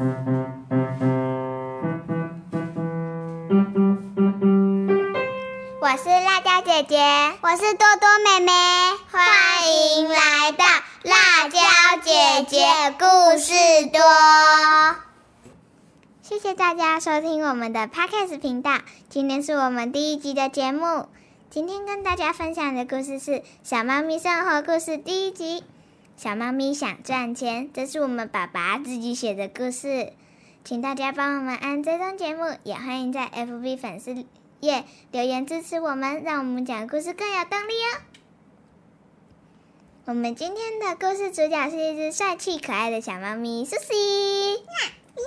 我是辣椒姐姐，我是多多妹妹，欢迎来到辣椒姐姐故事多。谢谢大家收听我们的 Podcast 频道，今天是我们第一集的节目。今天跟大家分享的故事是《小猫咪生活故事》第一集。小猫咪想赚钱，这是我们爸爸自己写的故事，请大家帮我们按追踪节目，也欢迎在 FB 粉丝页留言支持我们，让我们讲故事更有动力哦。我们今天的故事主角是一只帅气可爱的小猫咪苏西。喵！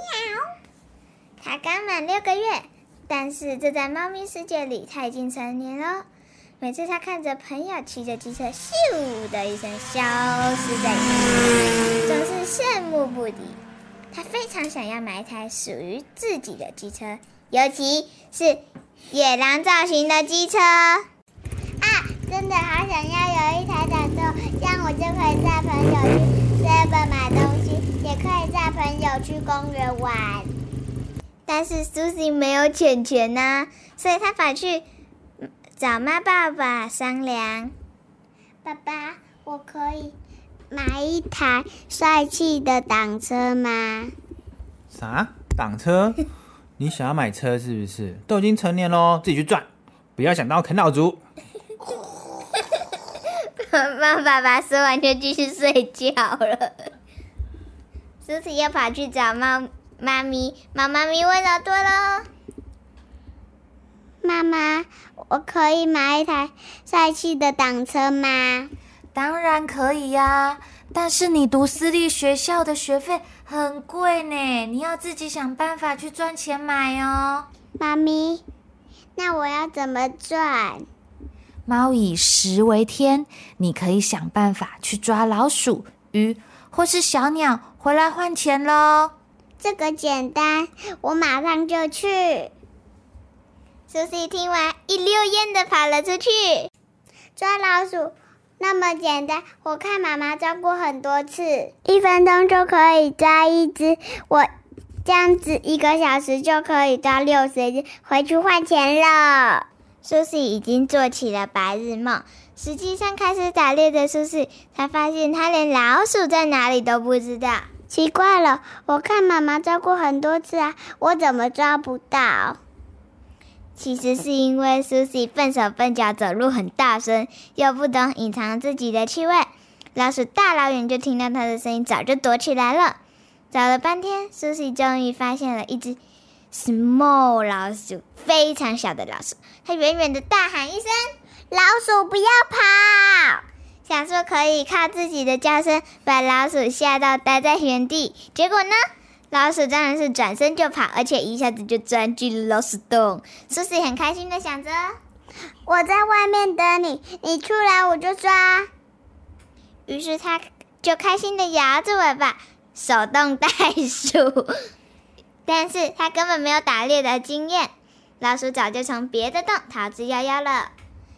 它刚满六个月，但是这在猫咪世界里，它已经成年了。每次他看着朋友骑着机车咻的一声消失在眼前，总是羡慕不已。他非常想要买一台属于自己的机车，尤其是野狼造型的机车。啊，真的好想要有一台挡车，这样我就可以载朋友去 seven 买东西，也可以载朋友去公园玩。但是 Susie 没有钱钱呐，所以他跑去。找妈爸爸商量，爸爸，我可以买一台帅气的挡车吗？啥挡车？你想要买车是不是？都已经成年喽，自己去赚，不要想到啃老族。妈爸爸说完就继续睡觉了。苏琪又跑去找猫妈咪，猫妈咪温柔多喽。妈妈，我可以买一台帅气的挡车吗？当然可以呀，但是你读私立学校的学费很贵呢，你要自己想办法去赚钱买哦。妈咪，那我要怎么赚？猫以食为天，你可以想办法去抓老鼠、鱼或是小鸟回来换钱喽。这个简单，我马上就去。苏西听完，一溜烟的跑了出去。抓老鼠那么简单，我看妈妈抓过很多次，一分钟就可以抓一只。我这样子一个小时就可以抓六十只，回去换钱了。苏西已经做起了白日梦。实际上开始打猎的苏西，才发现他连老鼠在哪里都不知道。奇怪了，我看妈妈抓过很多次啊，我怎么抓不到？其实是因为 Susie 笨手笨脚，走路很大声，又不懂隐藏自己的气味。老鼠大老远就听到它的声音，早就躲起来了。找了半天，Susie 终于发现了一只 small 老鼠，非常小的老鼠。它远远的大喊一声：“老鼠不要跑！”想说可以靠自己的叫声把老鼠吓到待在原地。结果呢？老鼠当然是转身就跑，而且一下子就钻进了老鼠洞。苏西很开心的想着：“我在外面等你，你出来我就抓。”于是他就开心的摇着尾巴，手动袋鼠。但是他根本没有打猎的经验，老鼠早就从别的洞逃之夭夭了。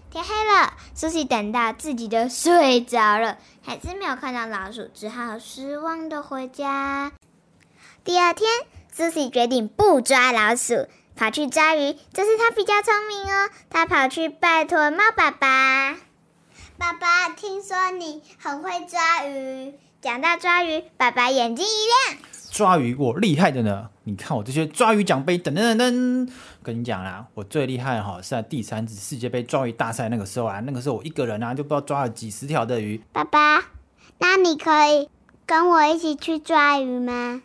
天黑了，苏西等到自己都睡着了，还是没有看到老鼠，只好失望的回家。第二天，Susie 决定不抓老鼠，跑去抓鱼。这次他比较聪明哦，他跑去拜托猫爸爸。爸爸，听说你很会抓鱼。讲到抓鱼，爸爸眼睛一亮：抓鱼我厉害的呢！你看我这些抓鱼奖杯，等等等等。跟你讲啦，我最厉害哈是在第三次世界杯抓鱼大赛那个时候啊，那个时候我一个人啊就不知道抓了几十条的鱼。爸爸，那你可以跟我一起去抓鱼吗？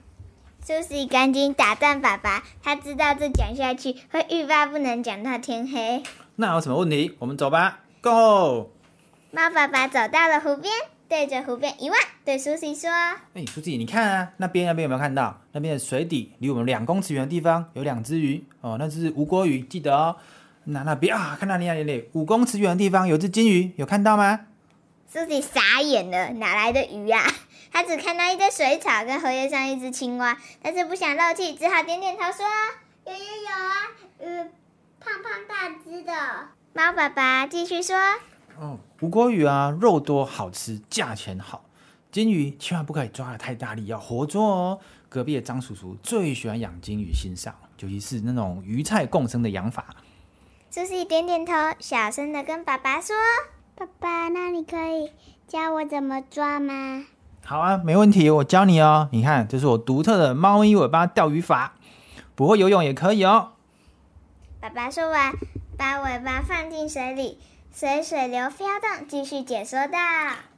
苏西赶紧打断爸爸，他知道这讲下去会欲罢不能，讲到天黑。那有什么问题？我们走吧，Go！猫爸爸走到了湖边，对着湖边一望，对苏西说：“哎，苏西，你看啊，那边那边有没有看到？那边的水底离我们两公尺远的地方有两只鱼哦，那只是无国鱼，记得哦。那那边啊，看到你那里五公尺远的地方有只金鱼，有看到吗？”苏西傻眼了，哪来的鱼啊？他只看到一堆水草跟荷叶上一只青蛙，但是不想漏气，只好点点头说：“有有有啊，嗯，胖胖大只的。”猫爸爸继续说：“哦，吴国鱼啊，肉多好吃，价钱好。金鱼千万不可以抓的太大力，要活捉哦。隔壁的张叔叔最喜欢养金鱼欣赏，尤其是那种鱼菜共生的养法。苏西点点头，小声的跟爸爸说：“爸爸，那你可以教我怎么抓吗？”好啊，没问题，我教你哦。你看，这是我独特的猫咪尾巴钓鱼法，不会游泳也可以哦。爸爸说完，把尾巴放进水里，随水流飘动，继续解说道：“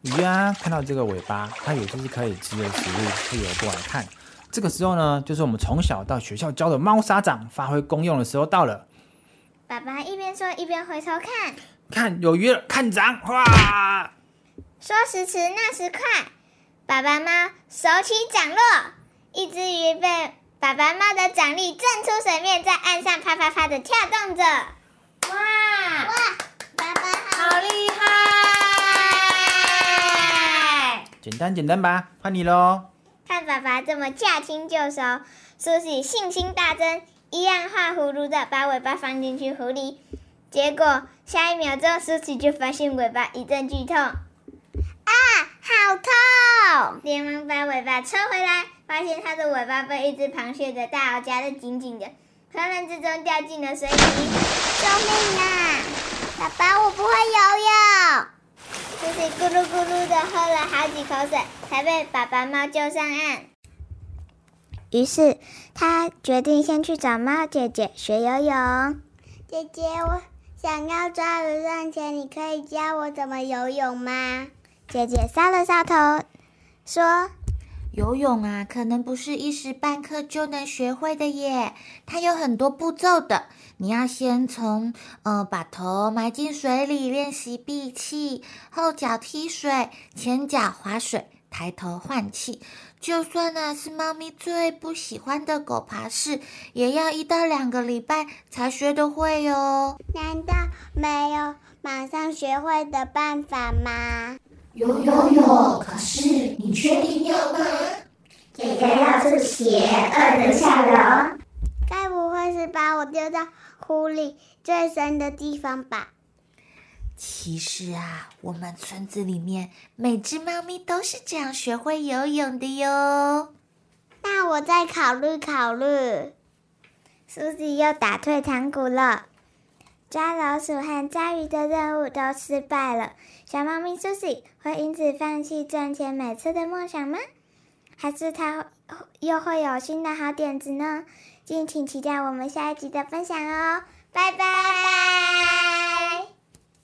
鱼啊，看到这个尾巴，它也就是可以吃的食物，会游过来看。这个时候呢，就是我们从小到学校教的猫砂掌发挥功用的时候到了。”爸爸一边说一边回头看，看有鱼了，看掌，哇！说时迟，那时快，爸爸猫手起掌落，一只鱼被爸爸猫的掌力震出水面，在岸上啪啪啪的跳动着。哇哇！爸爸好厉害！简单简单吧，换你喽。看爸爸这么驾轻就熟，苏西信心大增。一样画葫芦的把尾巴放进去壶里，结果下一秒钟，苏西就发现尾巴一阵剧痛，啊，好痛！连忙把尾巴抽回来，发现它的尾巴被一只螃蟹的大螯夹得紧紧的，慌乱之中掉进了水里。救命啊！爸爸，我不会游泳。舒淇咕噜咕噜的喝了好几口水，才被爸爸猫救上岸。于是，他决定先去找猫姐姐学游泳。姐姐，我想要抓鱼赚钱，你可以教我怎么游泳吗？姐姐搔了搔头，说：“游泳啊，可能不是一时半刻就能学会的耶，它有很多步骤的。你要先从呃把头埋进水里练习闭气，后脚踢水，前脚划水，抬头换气。”就算呢是猫咪最不喜欢的狗爬式，也要一到两个礼拜才学得会哦。难道没有马上学会的办法吗？有有有，可是你确定要吗？姐姐要是邪恶的笑容，该不会是把我丢到湖里最深的地方吧？其实啊，我们村子里面每只猫咪都是这样学会游泳的哟。那我再考虑考虑。苏西又打退堂鼓了，抓老鼠和抓鱼的任务都失败了。小猫咪苏西会因此放弃赚钱买车的梦想吗？还是它又会有新的好点子呢？敬请期待我们下一集的分享哦！拜拜。